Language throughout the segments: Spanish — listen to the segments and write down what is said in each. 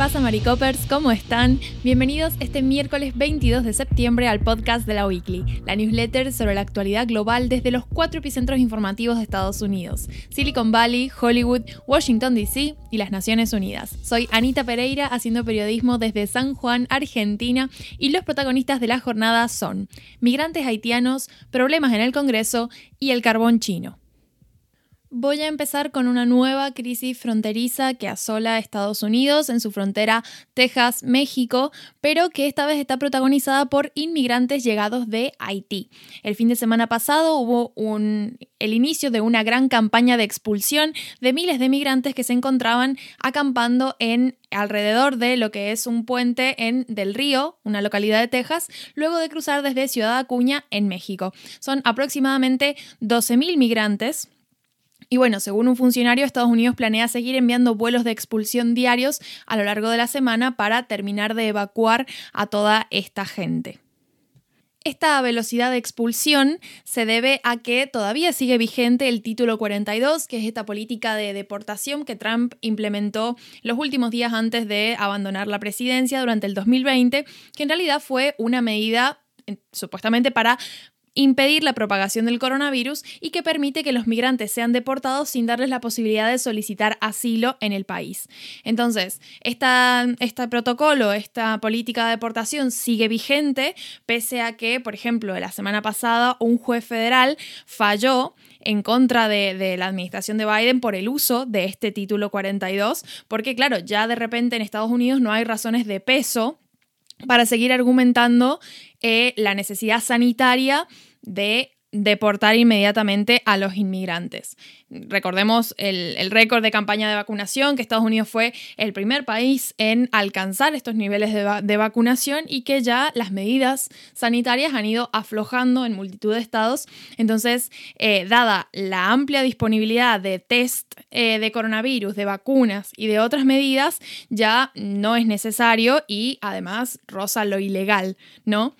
pasa, Maricopers? ¿Cómo están? Bienvenidos este miércoles 22 de septiembre al podcast de la Weekly, la newsletter sobre la actualidad global desde los cuatro epicentros informativos de Estados Unidos: Silicon Valley, Hollywood, Washington DC y las Naciones Unidas. Soy Anita Pereira haciendo periodismo desde San Juan, Argentina, y los protagonistas de la jornada son migrantes haitianos, problemas en el Congreso y el carbón chino. Voy a empezar con una nueva crisis fronteriza que asola a Estados Unidos en su frontera Texas-México, pero que esta vez está protagonizada por inmigrantes llegados de Haití. El fin de semana pasado hubo el inicio de una gran campaña de expulsión de miles de migrantes que se encontraban acampando en alrededor de lo que es un puente en Del Río, una localidad de Texas, luego de cruzar desde Ciudad Acuña en México. Son aproximadamente 12.000 migrantes y bueno, según un funcionario, Estados Unidos planea seguir enviando vuelos de expulsión diarios a lo largo de la semana para terminar de evacuar a toda esta gente. Esta velocidad de expulsión se debe a que todavía sigue vigente el título 42, que es esta política de deportación que Trump implementó los últimos días antes de abandonar la presidencia durante el 2020, que en realidad fue una medida supuestamente para impedir la propagación del coronavirus y que permite que los migrantes sean deportados sin darles la posibilidad de solicitar asilo en el país. Entonces, este protocolo, esta política de deportación sigue vigente, pese a que, por ejemplo, la semana pasada un juez federal falló en contra de, de, la administración de Biden por el uso de este título 42, porque claro, ya de repente en Estados Unidos no hay razones de peso para seguir argumentando eh, la necesidad sanitaria de deportar inmediatamente a los inmigrantes. Recordemos el, récord de campaña de vacunación, que Estados Unidos fue el primer país en alcanzar estos niveles de, vacunación y que ya las medidas sanitarias han ido aflojando en multitud de estados. Entonces, eh, dada la amplia disponibilidad de test eh, de coronavirus, de vacunas y de otras medidas, ya no es necesario y además roza lo ilegal, ¿no?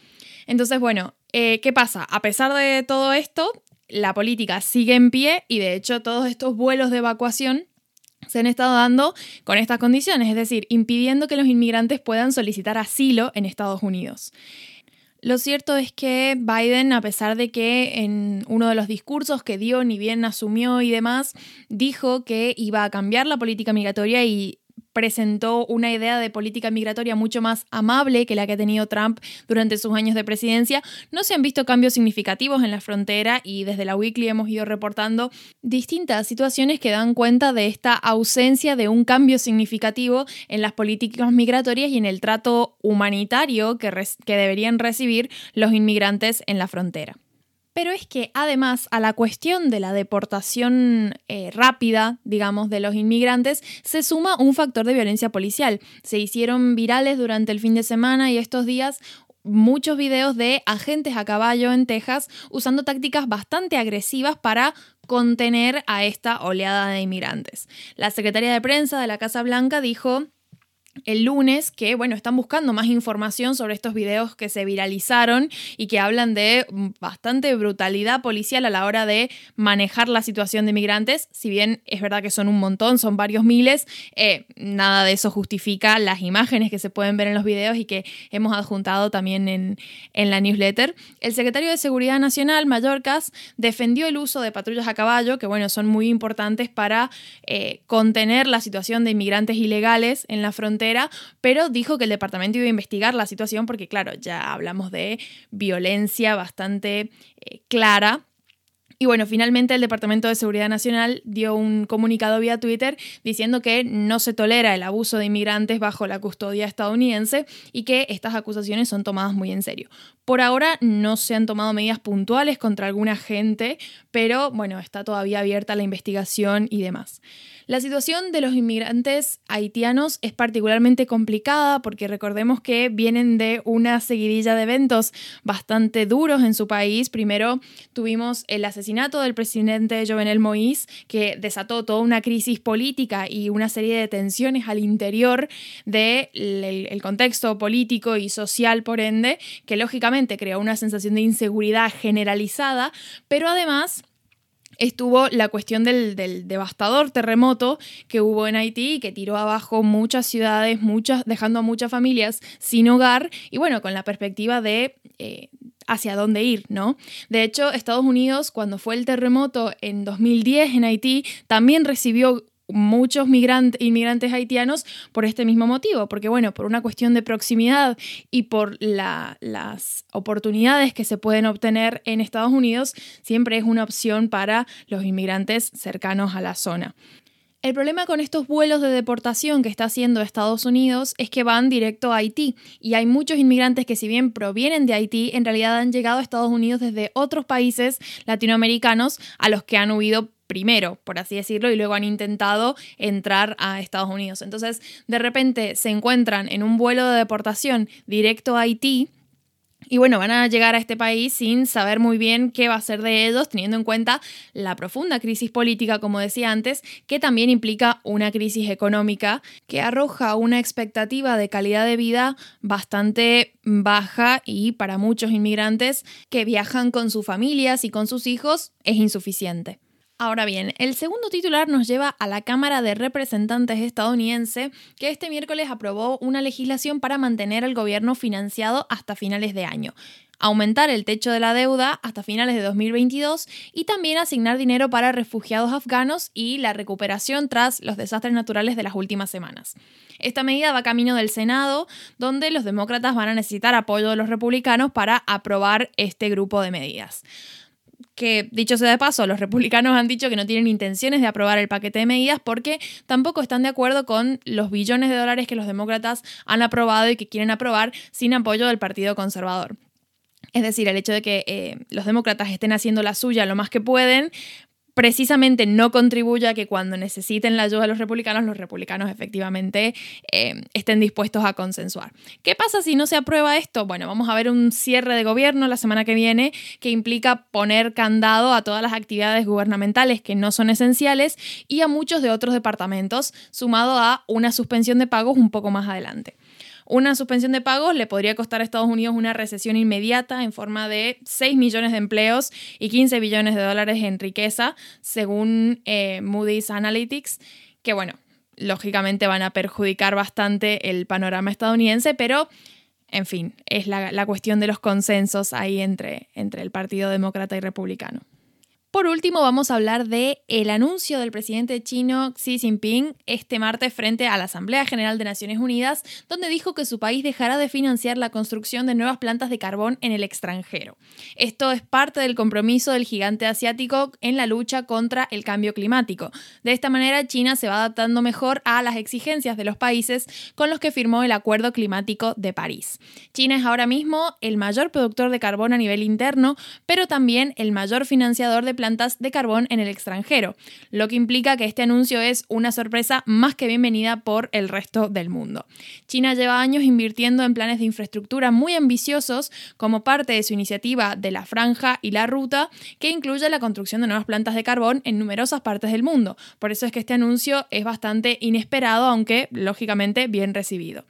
Entonces, bueno, eh, ¿Qué pasa? A pesar de todo esto, la política sigue en pie y de hecho todos estos vuelos de evacuación se han estado dando con estas condiciones, es decir, impidiendo que los inmigrantes puedan solicitar asilo en Estados Unidos. Lo cierto es que Biden, a pesar de que en uno de los discursos que dio, ni bien asumió y demás, dijo que iba a cambiar la política migratoria y presentó una idea de política migratoria mucho más amable que la que ha tenido Trump durante sus años de presidencia, no se han visto cambios significativos en la frontera y desde la Weekly hemos ido reportando distintas situaciones que dan cuenta de esta ausencia de un cambio significativo en las políticas migratorias y en el trato humanitario que, que deberían recibir los inmigrantes en la frontera. Pero es que además a la cuestión de la deportación eh, rápida, digamos, de los inmigrantes, se suma un factor de violencia policial. Se hicieron virales durante el fin de semana y estos días muchos videos de agentes a caballo en Texas usando tácticas bastante agresivas para contener a esta oleada de inmigrantes. La secretaria de prensa de la Casa Blanca dijo el lunes que, bueno, están buscando más información sobre estos videos que se viralizaron y que hablan de bastante brutalidad policial a la hora de manejar la situación de migrantes. Si bien es verdad que son un montón, son varios miles, eh, nada de eso justifica las imágenes que se pueden ver en los videos y que hemos adjuntado también en, la newsletter. El secretario de Seguridad Nacional, Mallorcas, defendió el uso de patrullas a caballo, que, bueno, son muy importantes para eh, contener la situación de inmigrantes ilegales en la frontera pero dijo que el departamento iba a investigar la situación porque, claro, ya hablamos de violencia bastante eh, clara y bueno, finalmente el Departamento de Seguridad Nacional dio un comunicado vía Twitter diciendo que no se tolera el abuso de inmigrantes bajo la custodia estadounidense y que estas acusaciones son tomadas muy en serio. Por ahora no se han tomado medidas puntuales contra alguna gente, pero bueno, está todavía abierta la investigación y demás. La situación de los inmigrantes haitianos es particularmente complicada porque recordemos que vienen de una seguidilla de eventos bastante duros en su país. Primero tuvimos el asesinato del presidente Jovenel Moïse, que desató toda una crisis política y una serie de tensiones al interior del contexto político y social, por ende, que lógicamente creó una sensación de inseguridad generalizada, pero además estuvo la cuestión del, devastador terremoto que hubo en Haití que tiró abajo muchas ciudades, muchas, dejando a muchas familias sin hogar y bueno, con la perspectiva de... Eh, hacia dónde ir, ¿no? De hecho, Estados Unidos, cuando fue el terremoto en 2010 en Haití, también recibió muchos migrantes, inmigrantes haitianos por este mismo motivo, porque bueno, por una cuestión de proximidad y por las oportunidades que se pueden obtener en Estados Unidos, siempre es una opción para los inmigrantes cercanos a la zona. El problema con estos vuelos de deportación que está haciendo Estados Unidos es que van directo a Haití y hay muchos inmigrantes que si bien provienen de Haití, en realidad han llegado a Estados Unidos desde otros países latinoamericanos a los que han huido primero, por así decirlo, y luego han intentado entrar a Estados Unidos. Entonces, de repente se encuentran en un vuelo de deportación directo a Haití y bueno, van a llegar a este país sin saber muy bien qué va a ser de ellos, teniendo en cuenta la profunda crisis política, como decía antes, que también implica una crisis económica que arroja una expectativa de calidad de vida bastante baja y para muchos inmigrantes que viajan con sus familias y con sus hijos es insuficiente. Ahora bien, el segundo titular nos lleva a la Cámara de Representantes estadounidense, que este miércoles aprobó una legislación para mantener al gobierno financiado hasta finales de año aumentar el techo de la deuda hasta finales de 2022 y también asignar dinero para refugiados afganos y la recuperación tras los desastres naturales de las últimas semanas. Esta medida va camino del Senado, donde los demócratas van a necesitar apoyo de los republicanos para aprobar este grupo de medidas que, dicho sea de paso, los republicanos han dicho que no tienen intenciones de aprobar el paquete de medidas porque tampoco están de acuerdo con los billones de dólares que los demócratas han aprobado y que quieren aprobar sin apoyo del Partido Conservador. Es decir, el hecho de que eh, los demócratas estén haciendo la suya lo más que pueden, precisamente no contribuye a que cuando necesiten la ayuda de los republicanos, los republicanos efectivamente eh, estén dispuestos a consensuar. ¿Qué pasa si no se aprueba esto? Bueno, vamos a ver un cierre de gobierno la semana que viene que implica poner candado a todas las actividades gubernamentales que no son esenciales y a muchos de otros departamentos, sumado a una suspensión de pagos un poco más adelante. Una suspensión de pagos le podría costar a Estados Unidos una recesión inmediata en forma de 6 millones de empleos y 15 billones de dólares en riqueza, según eh, Moody's Analytics, que bueno, lógicamente van a perjudicar bastante el panorama estadounidense, pero en fin, es la, la cuestión de los consensos ahí entre, entre el Partido Demócrata y Republicano. Por último, vamos a hablar de el anuncio del presidente chino Xi Jinping este martes frente a la Asamblea General de Naciones Unidas, donde dijo que su país dejará de financiar la construcción de nuevas plantas de carbón en el extranjero. Esto es parte del compromiso del gigante asiático en la lucha contra el cambio climático. De esta manera, China se va adaptando mejor a las exigencias de los países con los que firmó el Acuerdo Climático de París. China es ahora mismo el mayor productor de carbón a nivel interno, pero también el mayor financiador de plantas de carbón en el extranjero, lo que implica que este anuncio es una sorpresa más que bienvenida por el resto del mundo. China lleva años invirtiendo en planes de infraestructura muy ambiciosos como parte de su iniciativa de la franja y la ruta, que incluye la construcción de nuevas plantas de carbón en numerosas partes del mundo. Por eso es que este anuncio es bastante inesperado, aunque lógicamente bien recibido.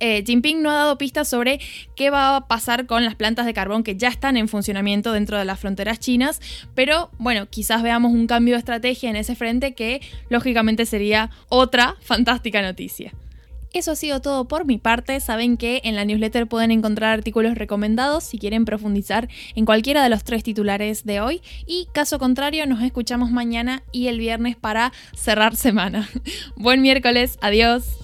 Eh, Jinping no ha dado pistas sobre qué va a pasar con las plantas de carbón que ya están en funcionamiento dentro de las fronteras chinas, pero bueno, quizás veamos un cambio de estrategia en ese frente que lógicamente sería otra fantástica noticia. Eso ha sido todo por mi parte. Saben que en la newsletter pueden encontrar artículos recomendados si quieren profundizar en cualquiera de los tres titulares de hoy. Y caso contrario, nos escuchamos mañana y el viernes para cerrar semana. Buen miércoles, adiós.